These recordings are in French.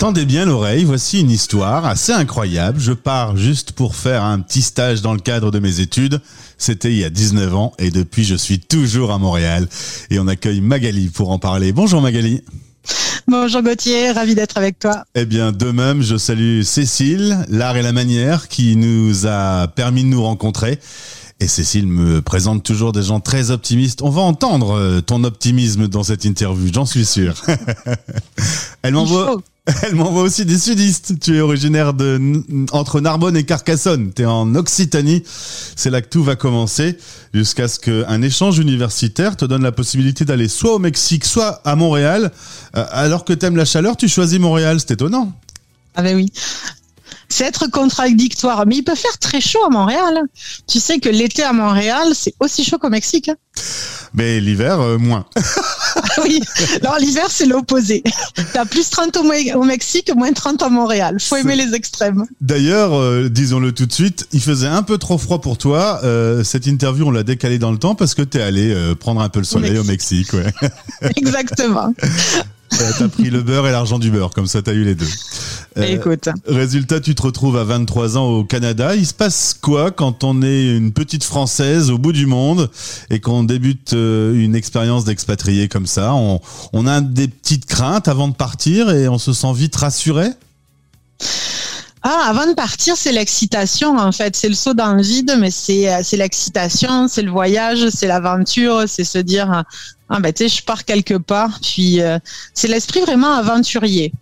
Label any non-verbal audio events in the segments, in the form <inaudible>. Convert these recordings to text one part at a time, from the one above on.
Tendez bien l'oreille, voici une histoire assez incroyable. Je pars juste pour faire un petit stage dans le cadre de mes études. C'était il y a 19 ans et depuis je suis toujours à Montréal. Et on accueille Magali pour en parler. Bonjour Magali. Bonjour Gauthier, ravi d'être avec toi. Eh bien, de même, je salue Cécile, l'art et la manière qui nous a permis de nous rencontrer. Et Cécile me présente toujours des gens très optimistes. On va entendre euh, ton optimisme dans cette interview, j'en suis sûr. <laughs> Elle m'envoie, <laughs> elle m'envoie aussi des sudistes. Tu es originaire de entre Narbonne et Carcassonne. Tu es en Occitanie. C'est là que tout va commencer jusqu'à ce qu'un échange universitaire te donne la possibilité d'aller soit au Mexique, soit à Montréal. Euh, alors que t'aimes la chaleur, tu choisis Montréal. C'est étonnant. Ah ben oui c'est être contradictoire. Mais il peut faire très chaud à Montréal. Tu sais que l'été à Montréal, c'est aussi chaud qu'au Mexique. Mais l'hiver, euh, moins. <laughs> <laughs> oui, alors l'hiver, c'est l'opposé. <laughs> T'as plus 30 au, Mexique, moins 30 à Montréal. Faut aimer les extrêmes. D'ailleurs, euh, disons-le tout de suite, il faisait un peu trop froid pour toi. Euh, cette interview, on l'a décalée dans le temps parce que t'es allé prendre un peu le soleil au Mexique. Au Mexique ouais. <laughs> Exactement. T'as pris le beurre et l'argent du beurre, comme ça t'as eu les deux. Euh, Écoute. Résultat, tu te retrouves à 23 ans au Canada. Il se passe quoi quand on est une petite Française au bout du monde et qu'on débute euh, une expérience d'expatrié comme ça? On, on a des petites craintes avant de partir et on se sent vite rassuré? Ah, avant de partir, c'est l'excitation en fait. C'est le saut dans le vide, mais c'est euh, c'est l'excitation, c'est le voyage, c'est l'aventure, c'est se dire ah ben tu sais, je pars quelque part. Puis euh, c'est l'esprit vraiment aventurier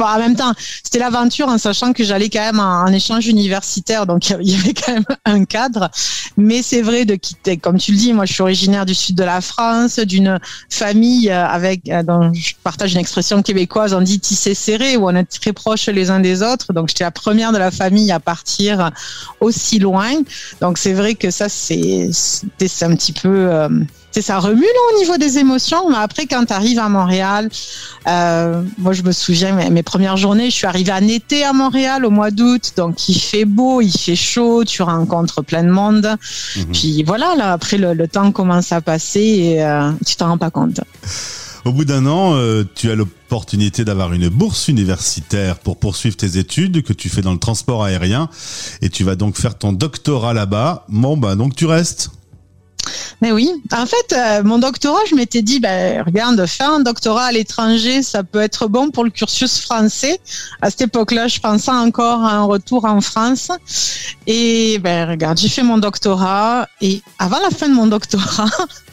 en même temps, c'était l'aventure en sachant que j'allais quand même en, échange universitaire, donc il y avait quand même un cadre. Mais c'est vrai de quitter, comme tu le dis, moi je suis originaire du sud de la France, d'une famille euh, avec, euh, dont je partage une expression québécoise, on dit tissé serré, où on est très proches les uns des autres. Donc j'étais la première de la famille à partir aussi loin. Donc c'est vrai que ça, c'est un petit peu... Euh, ça remue là, au niveau des émotions. Mais après, quand tu arrives à Montréal, euh, moi je me souviens mes, premières journées, je suis arrivée en été à Montréal au mois d'août, donc il fait beau, il fait chaud, tu rencontres plein de monde. Mhm. Puis voilà, là après le, temps commence à passer et euh, tu t'en rends pas compte. Au bout d'un an, euh, tu as l'opportunité d'avoir une bourse universitaire pour poursuivre tes études que tu fais dans le transport aérien et tu vas donc faire ton doctorat là-bas. Bon, bah donc tu restes. Mais oui, en fait, euh, mon doctorat, je m'étais dit, ben, regarde, faire un doctorat à l'étranger, ça peut être bon pour le cursus français. À cette époque-là, je pensais encore à un retour en France. Et ben, regarde, j'ai fait mon doctorat et avant la fin de mon doctorat, <laughs>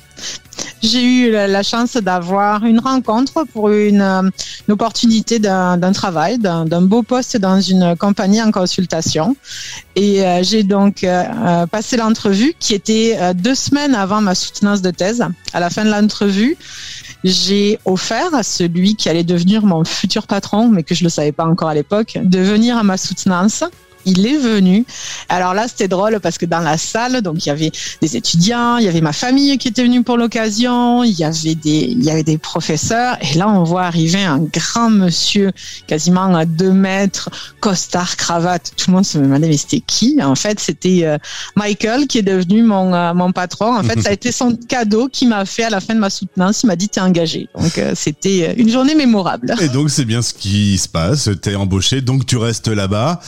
j'ai eu la chance d'avoir une rencontre pour une, euh, opportunité d'un travail, d'un beau poste dans une compagnie en consultation. Et euh, j'ai donc euh, passé l'entrevue qui était deux semaines avant ma soutenance de thèse. À la fin de l'entrevue, j'ai offert à celui qui allait devenir mon futur patron, mais que je ne le savais pas encore à l'époque, de venir à ma soutenance il est venu. Alors là, c'était drôle parce que dans la salle, donc il y avait des étudiants, il y avait ma famille qui était venue pour l'occasion, il y avait des, il y avait des professeurs. Et là, on voit arriver un grand monsieur, quasiment à deux mètres, costard, cravate. Tout le monde se demandait mais c'était qui? En fait, c'était euh, Michael qui est devenu mon euh, mon patron. En fait, ça a été son cadeau qui m'a fait à la fin de ma soutenance. Il m'a dit t'es engagé. Donc euh, c'était une journée mémorable. Et donc c'est bien ce qui se passe. T'es embauché, donc tu restes là-bas.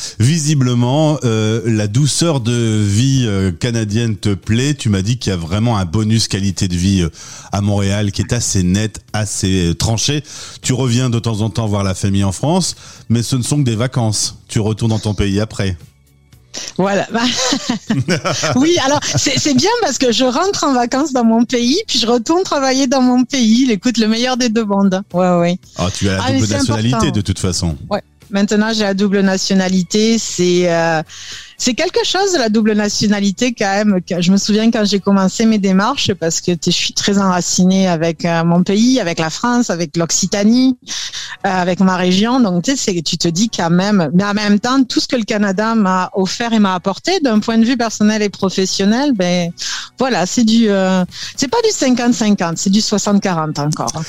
Visiblement euh, la douceur de vie euh, canadienne te plaît. Tu m'as dit qu'il y a vraiment un bonus qualité de vie euh, à Montréal qui est assez net, assez tranché. Tu reviens de temps en temps voir la famille en France, mais ce ne sont que des vacances. Tu retournes dans ton pays après. Voilà. <laughs> oui, alors c'est bien parce que je rentre en vacances dans mon pays, puis je retourne travailler dans mon pays. Écoute, le meilleur des deux mondes. Ouais, ouais. Ah, tu as la ah, double nationalité de toute façon. Ouais. Maintenant, j'ai la double nationalité. C'est euh, c'est quelque chose la double nationalité quand même. Je me souviens quand j'ai commencé mes démarches parce que je suis très enracinée avec euh, mon pays, avec la France, avec l'Occitanie, euh, avec ma région. Donc tu sais, tu te dis quand même, mais en même temps, tout ce que le Canada m'a offert et m'a apporté d'un point de vue personnel et professionnel, ben voilà, c'est du, euh, c'est pas du 50-50, c'est du 60-40 encore.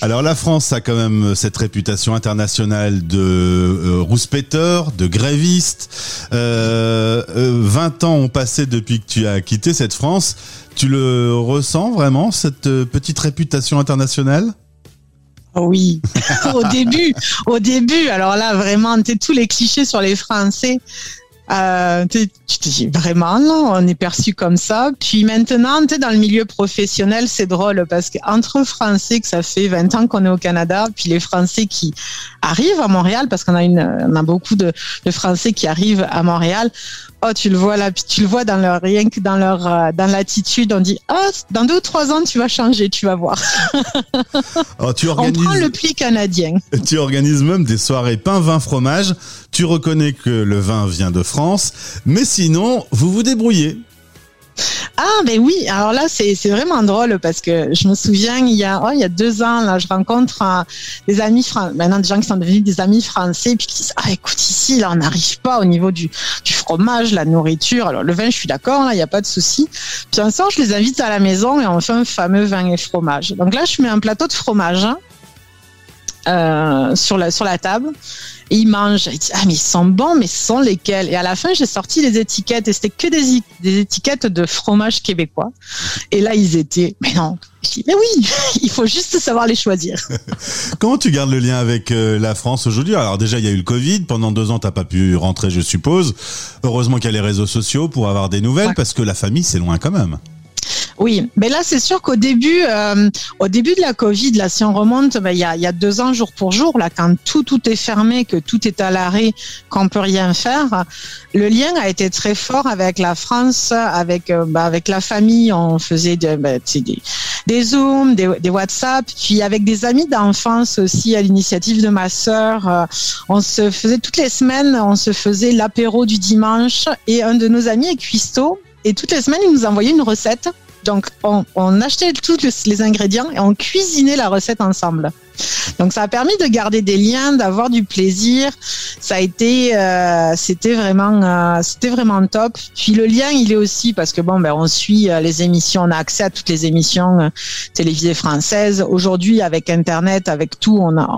Alors la France a quand même cette réputation internationale de rouspéteur, de gréviste. Euh, 20 euh, ans ont passé depuis que tu as quitté cette France. Tu le ressens vraiment, cette euh, petite réputation internationale? Oui, <laughs> au début, au début. Alors là, vraiment, tous les clichés sur les Français. Euh, tu te dis vraiment, on est perçu comme ça. Puis maintenant, tu dans le milieu professionnel, c'est drôle parce qu'entre Français, que ça fait 20 ans qu'on est au Canada, puis les Français qui arrivent à Montréal, parce qu'on a une, on a beaucoup de, de Français qui arrivent à Montréal, Oh, tu le vois là, tu le vois dans leur rien que dans leur euh, dans l'attitude, on dit ah dans deux ou trois ans tu vas changer, tu vas voir. <laughs> Oh, tu organises... On prend le pli canadien. <laughs> Tu organises même des soirées pain vin fromage. Tu reconnais que le vin vient de France, mais sinon vous vous débrouillez. Ah, ben oui. Alors là, c'est vraiment drôle parce que je me souviens, il y a, oh, il y a deux ans, là, je rencontre euh, des amis français, maintenant des gens qui sont devenus des amis français, puis qui disent, ah, écoute, ici, là, on n'arrive pas au niveau du, du fromage, la nourriture. Alors, le vin, je suis d'accord, là, il n'y a pas de souci. Puis un soir, je les invite à la maison et on fait un fameux vin et fromage. Donc là, je mets un plateau de fromage hein, euh, sur, la, sur la table. Et il mange. Il dit, ah, mais ils sont bons, mais ce sont lesquels? Et à la fin, j'ai sorti les étiquettes et c'était que des, des étiquettes de fromage québécois. Et là, ils étaient, mais non. Je dis, mais oui, <laughs> il faut juste savoir les choisir. <laughs> Comment tu gardes le lien avec euh, la France aujourd'hui? Alors déjà, il y a eu le Covid. Pendant deux ans, t'as pas pu rentrer, je suppose. Heureusement qu'il y a les réseaux sociaux pour avoir des nouvelles, parce que la famille, c'est loin quand même. Oui, mais là c'est sûr qu'au début, euh, au début de la Covid, là si on remonte, ben, il y, a, y, a, deux ans jour pour jour, là quand tout tout est fermé, que tout est à l'arrêt, qu'on peut rien faire, le lien a été très fort avec la France, avec euh, ben, avec la famille. On faisait de, ben, des, des zooms, des, des, WhatsApp, puis avec des amis d'enfance aussi à l'initiative de ma sœur. Euh, on se faisait toutes les semaines, on se faisait l'apéro du dimanche et un de nos amis est cuistot. Et toutes les semaines, il nous envoyait une recette donc, on, achetait tous les ingrédients et on cuisinait la recette ensemble. Donc, ça a permis de garder des liens, d'avoir du plaisir. Ça a été, euh, c'était vraiment, euh, c'était vraiment top. Puis le lien, il est aussi parce que bon, ben, on suit euh, les émissions, on a accès à toutes les émissions télévisées françaises. Aujourd'hui, avec Internet, avec tout, on a,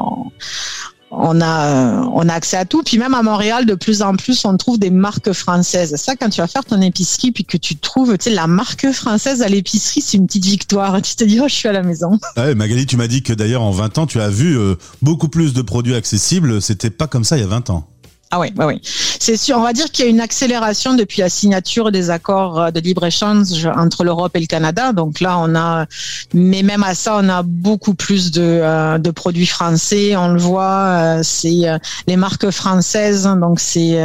on a, on a accès à tout. Puis même à Montréal, de plus en plus, on trouve des marques françaises. Ça, quand tu vas faire ton épicerie, puis que tu trouves, tu sais, la marque française à l'épicerie, c'est une petite victoire. <laughs> Tu te dis, oh, je suis à la maison. Ouais, Magali, tu m'as dit que d'ailleurs, en 20 ans, tu as vu euh, beaucoup plus de produits accessibles. C'était pas comme ça il y a 20 ans. Ah oui, oui, oui. C'est sûr. On va dire qu'il y a une accélération depuis la signature des accords euh, de libre-échange entre l'Europe et le Canada. Donc là, on a, mais même à ça, on a beaucoup plus de, euh, de produits français. On le voit, euh, c'est les marques françaises. Donc c'est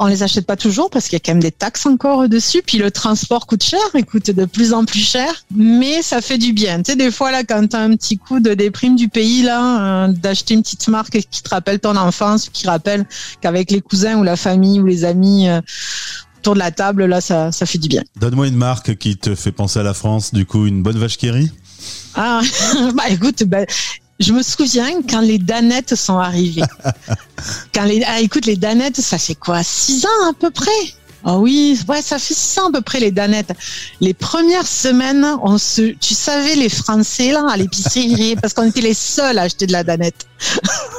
on les achète pas toujours parce qu'il y a quand même des taxes encore dessus. Puis le transport coûte cher, il coûte de plus en plus cher, mais ça fait du bien. Tu sais, des fois là, quand tu as un petit coup de déprime du pays là, euh, d'acheter une petite marque qui te rappelle ton enfance, qui rappelle qu'avec les cousins ou la famille ou les amis euh, autour de la table, là, ça, ça fait du bien. Donne-moi une marque qui te fait penser à la France. Du coup, une bonne vache qui rit? Ah, <laughs> bah écoute, bah, je me souviens quand les Danettes sont arrivées. <laughs> quand les, ah, écoute, les Danettes, ça fait quoi? Six ans à peu près? Oh oui, ouais, ça fait ça à peu près les danettes. Les premières semaines, on se, tu savais les Français là à l'épicerie parce qu'on était les seuls à acheter de la danette.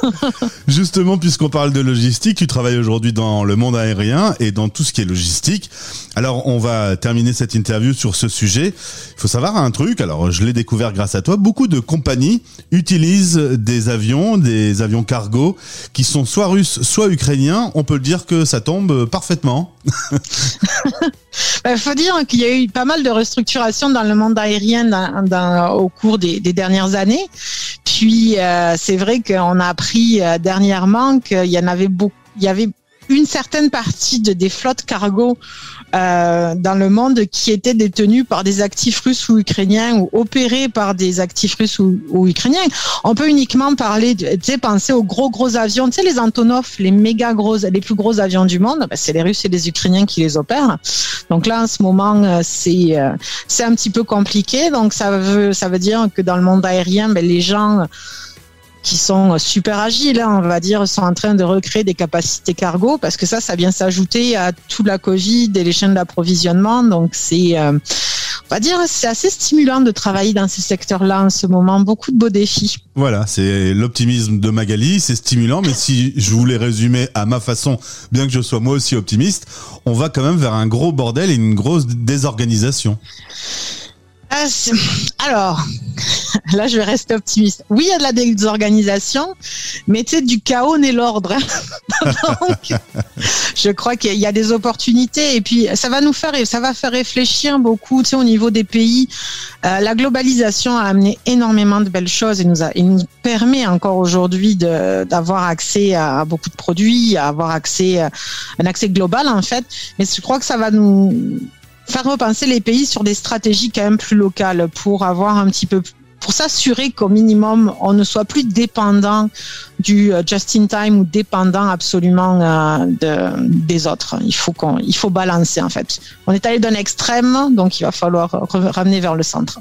<laughs> Justement, puisqu'on parle de logistique, tu travailles aujourd'hui dans le monde aérien et dans tout ce qui est logistique. Alors, on va terminer cette interview sur ce sujet. Il faut savoir un truc. Alors, je l'ai découvert grâce à toi. Beaucoup de compagnies utilisent des avions, des avions cargo qui sont soit russes, soit ukrainiens. On peut dire que ça tombe parfaitement. Il <laughs> bah, faut dire qu'il y a eu pas mal de restructuration dans le monde aérien au cours des, dernières années. Puis euh, c'est vrai qu'on a appris euh, dernièrement qu'il y en avait beaucoup, il y avait une certaine partie de, des flottes cargo euh, dans le monde qui étaient détenus par des actifs russes ou ukrainiens ou opérés par des actifs russes ou, ukrainiens. On peut uniquement parler, tu sais, penser aux gros gros avions, tu sais, les Antonov, les méga gros, les plus gros avions du monde, ben, c'est les Russes et les Ukrainiens qui les opèrent. Donc là, en ce moment, euh, c'est euh, c'est un petit peu compliqué. Donc ça veut ça veut dire que dans le monde aérien, ben, les gens qui sont super agiles, hein, on va dire, sont en train de recréer des capacités cargo parce que ça, ça vient s'ajouter à toute la Covid et les chaînes d'approvisionnement. Donc c'est, euh, on va dire, c'est assez stimulant de travailler dans ces secteurs-là en ce moment. Beaucoup de beaux défis. Voilà, c'est l'optimisme de Magali, c'est stimulant, mais si je voulais résumer à ma façon, bien que je sois moi aussi optimiste, on va quand même vers un gros bordel et une grosse désorganisation. Ah, alors, <laughs> là, je vais rester optimiste. Oui, il y a de la désorganisation, mais tu sais, du chaos n'est l'ordre. <laughs> Donc, je crois qu'il y a des opportunités et puis ça va nous faire, ça va faire réfléchir beaucoup, tu sais, au niveau des pays. Euh, la globalisation a amené énormément de belles choses et nous, a, et nous permet encore aujourd'hui d'avoir accès à beaucoup de produits, à avoir accès, un accès global en fait. Mais je crois que ça va nous faire repenser les pays sur des stratégies quand même plus locales pour avoir un petit peu pour s'assurer qu'au minimum on ne soit plus dépendant du euh, just in time ou dépendant absolument euh, de, des autres. Il faut qu'on, il faut balancer en fait. On est allé d'un extrême, donc il va falloir ramener vers le centre.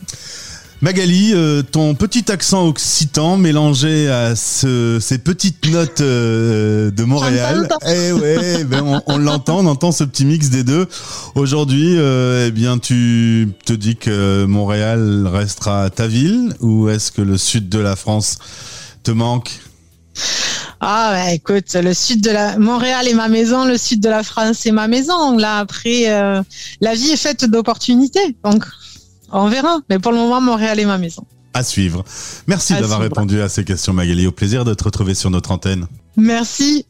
Magali, euh, ton petit accent occitan mélangé à ces petites notes euh, de Montréal. Eh ouais, ben on, l'entend, on entend ce petit mix des deux. Aujourd'hui, euh, eh bien, tu te dis que Montréal restera ta ville ou est-ce que le sud de la France te manque? Ah bah, écoute, le sud de la Montréal est ma maison, le sud de la France est ma maison. Là après, la vie est faite d'opportunités, donc on verra. Mais pour le moment, Montréal est ma maison. À suivre. Merci d'avoir répondu à ces questions, Magali. Au plaisir de te retrouver sur notre antenne. Merci.